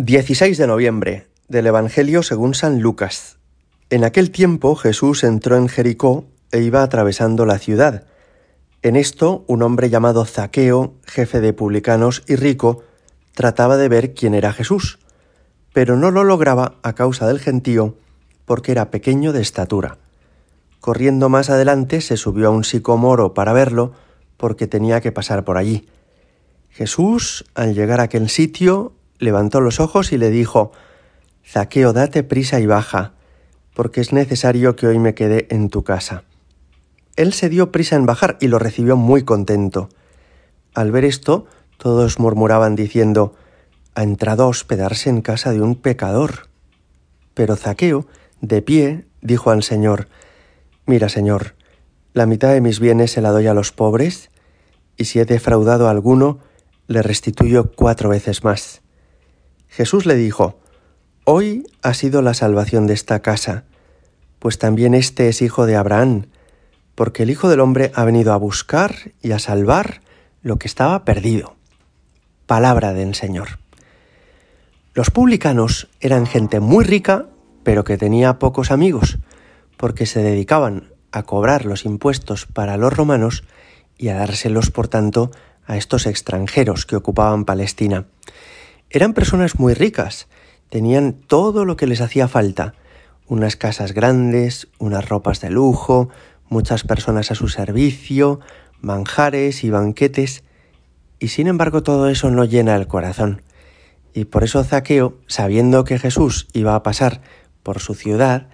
16 de noviembre del Evangelio según San Lucas. En aquel tiempo Jesús entró en Jericó e iba atravesando la ciudad. En esto un hombre llamado Zaqueo, jefe de publicanos y rico, trataba de ver quién era Jesús, pero no lo lograba a causa del gentío, porque era pequeño de estatura. Corriendo más adelante se subió a un sicomoro para verlo, porque tenía que pasar por allí. Jesús, al llegar a aquel sitio, levantó los ojos y le dijo, Zaqueo, date prisa y baja, porque es necesario que hoy me quede en tu casa. Él se dio prisa en bajar y lo recibió muy contento. Al ver esto, todos murmuraban diciendo, ha entrado a hospedarse en casa de un pecador. Pero Zaqueo, de pie, dijo al Señor, Mira, Señor, la mitad de mis bienes se la doy a los pobres, y si he defraudado a alguno, le restituyo cuatro veces más. Jesús le dijo, Hoy ha sido la salvación de esta casa, pues también éste es hijo de Abraham, porque el Hijo del Hombre ha venido a buscar y a salvar lo que estaba perdido. Palabra del Señor. Los publicanos eran gente muy rica, pero que tenía pocos amigos, porque se dedicaban a cobrar los impuestos para los romanos y a dárselos, por tanto, a estos extranjeros que ocupaban Palestina. Eran personas muy ricas, tenían todo lo que les hacía falta, unas casas grandes, unas ropas de lujo, muchas personas a su servicio, manjares y banquetes, y sin embargo todo eso no llena el corazón. Y por eso Zaqueo, sabiendo que Jesús iba a pasar por su ciudad,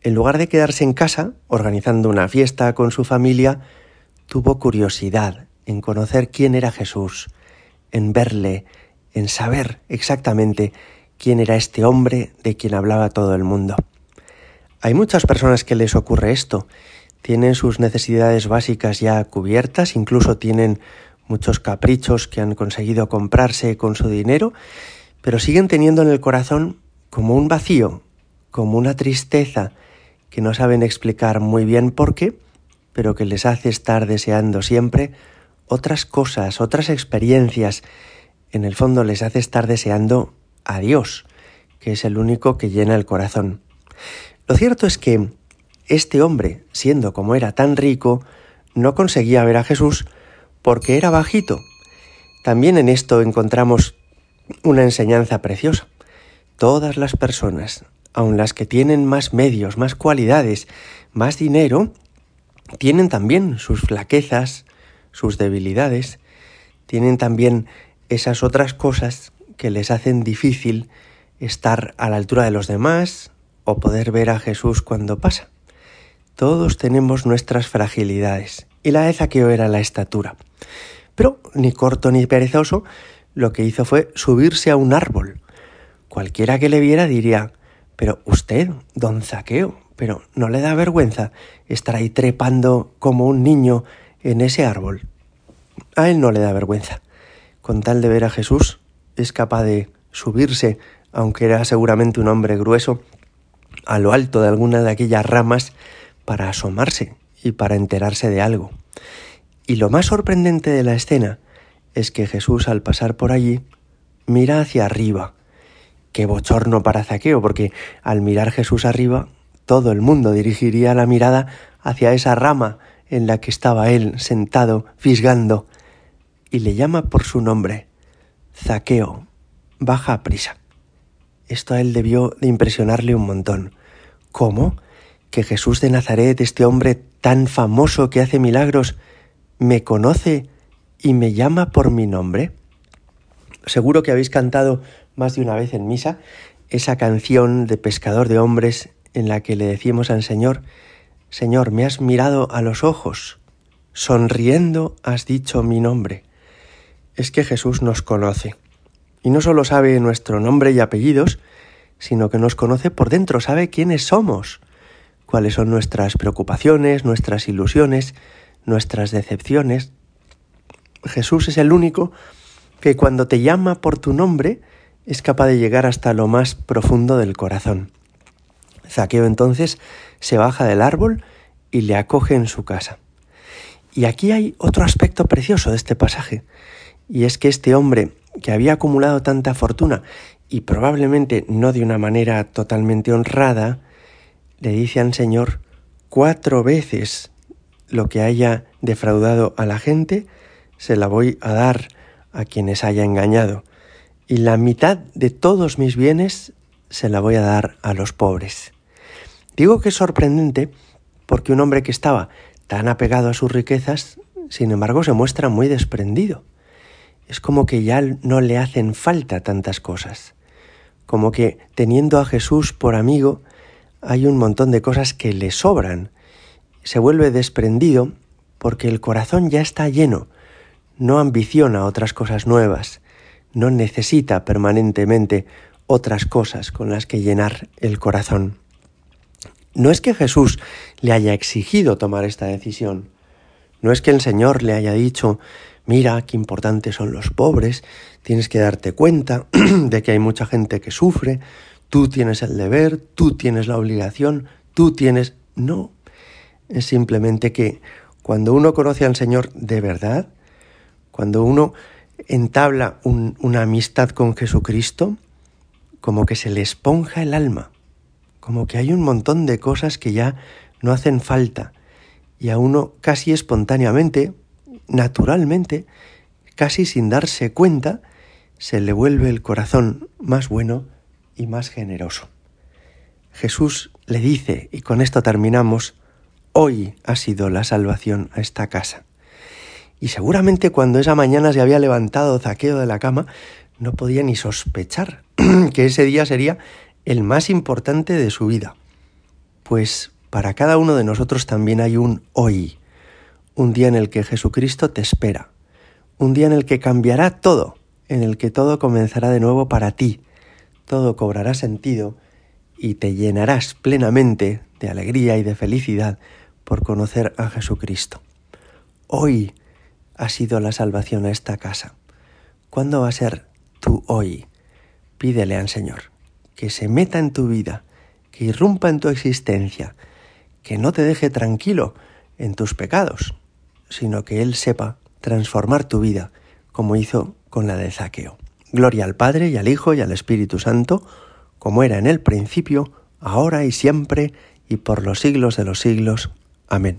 en lugar de quedarse en casa, organizando una fiesta con su familia, tuvo curiosidad en conocer quién era Jesús, en verle, en saber exactamente quién era este hombre de quien hablaba todo el mundo. Hay muchas personas que les ocurre esto. Tienen sus necesidades básicas ya cubiertas, incluso tienen muchos caprichos que han conseguido comprarse con su dinero, pero siguen teniendo en el corazón como un vacío, como una tristeza que no saben explicar muy bien por qué, pero que les hace estar deseando siempre otras cosas, otras experiencias en el fondo les hace estar deseando a Dios, que es el único que llena el corazón. Lo cierto es que este hombre, siendo como era tan rico, no conseguía ver a Jesús porque era bajito. También en esto encontramos una enseñanza preciosa. Todas las personas, aun las que tienen más medios, más cualidades, más dinero, tienen también sus flaquezas, sus debilidades, tienen también esas otras cosas que les hacen difícil estar a la altura de los demás o poder ver a Jesús cuando pasa. Todos tenemos nuestras fragilidades y la de Zaqueo era la estatura. Pero ni corto ni perezoso, lo que hizo fue subirse a un árbol. Cualquiera que le viera diría, pero usted, don Zaqueo, pero ¿no le da vergüenza estar ahí trepando como un niño en ese árbol? A él no le da vergüenza con tal de ver a Jesús, es capaz de subirse, aunque era seguramente un hombre grueso, a lo alto de alguna de aquellas ramas para asomarse y para enterarse de algo. Y lo más sorprendente de la escena es que Jesús al pasar por allí mira hacia arriba. Qué bochorno para Zaqueo, porque al mirar Jesús arriba, todo el mundo dirigiría la mirada hacia esa rama en la que estaba él sentado, fisgando, y le llama por su nombre. Zaqueo, baja a prisa. Esto a él debió de impresionarle un montón. ¿Cómo? ¿Que Jesús de Nazaret, este hombre tan famoso que hace milagros, me conoce y me llama por mi nombre? Seguro que habéis cantado más de una vez en misa esa canción de pescador de hombres en la que le decimos al Señor, Señor, me has mirado a los ojos, sonriendo has dicho mi nombre es que Jesús nos conoce. Y no solo sabe nuestro nombre y apellidos, sino que nos conoce por dentro, sabe quiénes somos, cuáles son nuestras preocupaciones, nuestras ilusiones, nuestras decepciones. Jesús es el único que cuando te llama por tu nombre es capaz de llegar hasta lo más profundo del corazón. Zaqueo entonces se baja del árbol y le acoge en su casa. Y aquí hay otro aspecto precioso de este pasaje, y es que este hombre que había acumulado tanta fortuna y probablemente no de una manera totalmente honrada, le dice al Señor cuatro veces lo que haya defraudado a la gente, se la voy a dar a quienes haya engañado, y la mitad de todos mis bienes se la voy a dar a los pobres. Digo que es sorprendente porque un hombre que estaba tan apegado a sus riquezas, sin embargo, se muestra muy desprendido. Es como que ya no le hacen falta tantas cosas, como que teniendo a Jesús por amigo, hay un montón de cosas que le sobran. Se vuelve desprendido porque el corazón ya está lleno, no ambiciona otras cosas nuevas, no necesita permanentemente otras cosas con las que llenar el corazón. No es que Jesús le haya exigido tomar esta decisión, no es que el Señor le haya dicho, mira qué importantes son los pobres, tienes que darte cuenta de que hay mucha gente que sufre, tú tienes el deber, tú tienes la obligación, tú tienes... No, es simplemente que cuando uno conoce al Señor de verdad, cuando uno entabla una amistad con Jesucristo, como que se le esponja el alma, como que hay un montón de cosas que ya no hacen falta y a uno casi espontáneamente, naturalmente, casi sin darse cuenta, se le vuelve el corazón más bueno y más generoso. Jesús le dice, y con esto terminamos, hoy ha sido la salvación a esta casa. Y seguramente cuando esa mañana se había levantado Zaqueo de la cama, no podía ni sospechar que ese día sería el más importante de su vida. Pues para cada uno de nosotros también hay un hoy, un día en el que Jesucristo te espera, un día en el que cambiará todo, en el que todo comenzará de nuevo para ti, todo cobrará sentido y te llenarás plenamente de alegría y de felicidad por conocer a Jesucristo. Hoy ha sido la salvación a esta casa. ¿Cuándo va a ser tu hoy? Pídele al Señor que se meta en tu vida, que irrumpa en tu existencia, que no te deje tranquilo en tus pecados, sino que Él sepa transformar tu vida como hizo con la de Zaqueo. Gloria al Padre y al Hijo y al Espíritu Santo, como era en el principio, ahora y siempre, y por los siglos de los siglos. Amén.